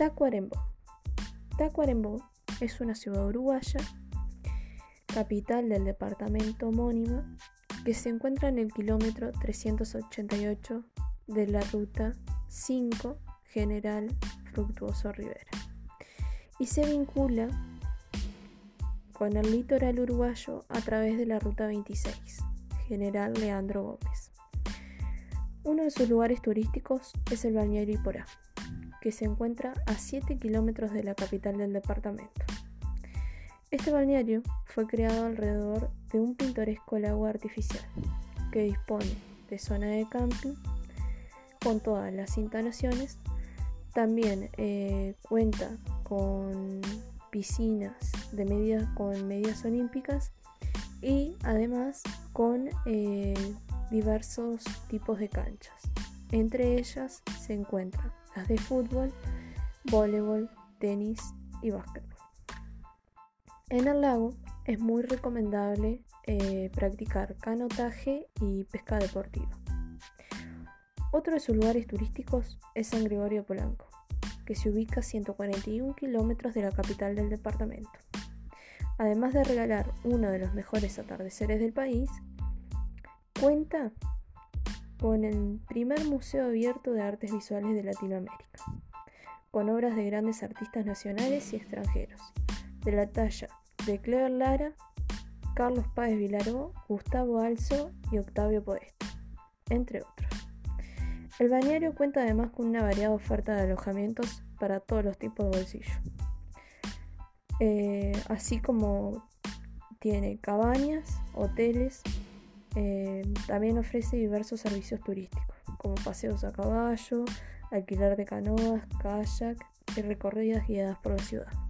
Tacuarembó. Tacuarembó es una ciudad uruguaya, capital del departamento homónimo, que se encuentra en el kilómetro 388 de la ruta 5 General Fructuoso Rivera y se vincula con el litoral uruguayo a través de la ruta 26 General Leandro Gómez. Uno de sus lugares turísticos es el balneario Iporá, que se encuentra a 7 kilómetros de la capital del departamento. Este balneario fue creado alrededor de un pintoresco lago artificial que dispone de zona de camping con todas las instalaciones. También eh, cuenta con piscinas de medidas con medidas olímpicas y además con eh, diversos tipos de canchas. Entre ellas se encuentran de fútbol, voleibol, tenis y básquetbol. En el lago es muy recomendable eh, practicar canotaje y pesca deportiva. Otro de sus lugares turísticos es San Gregorio Polanco, que se ubica a 141 kilómetros de la capital del departamento. Además de regalar uno de los mejores atardeceres del país, cuenta con el primer museo abierto de artes visuales de Latinoamérica, con obras de grandes artistas nacionales y extranjeros, de la talla de Claire Lara, Carlos Páez Vilaró, Gustavo Alzo y Octavio Podesta, entre otros. El balneario cuenta además con una variada oferta de alojamientos para todos los tipos de bolsillo, eh, así como tiene cabañas, hoteles, eh, también ofrece diversos servicios turísticos, como paseos a caballo, alquiler de canoas, kayak y recorridas guiadas por la ciudad.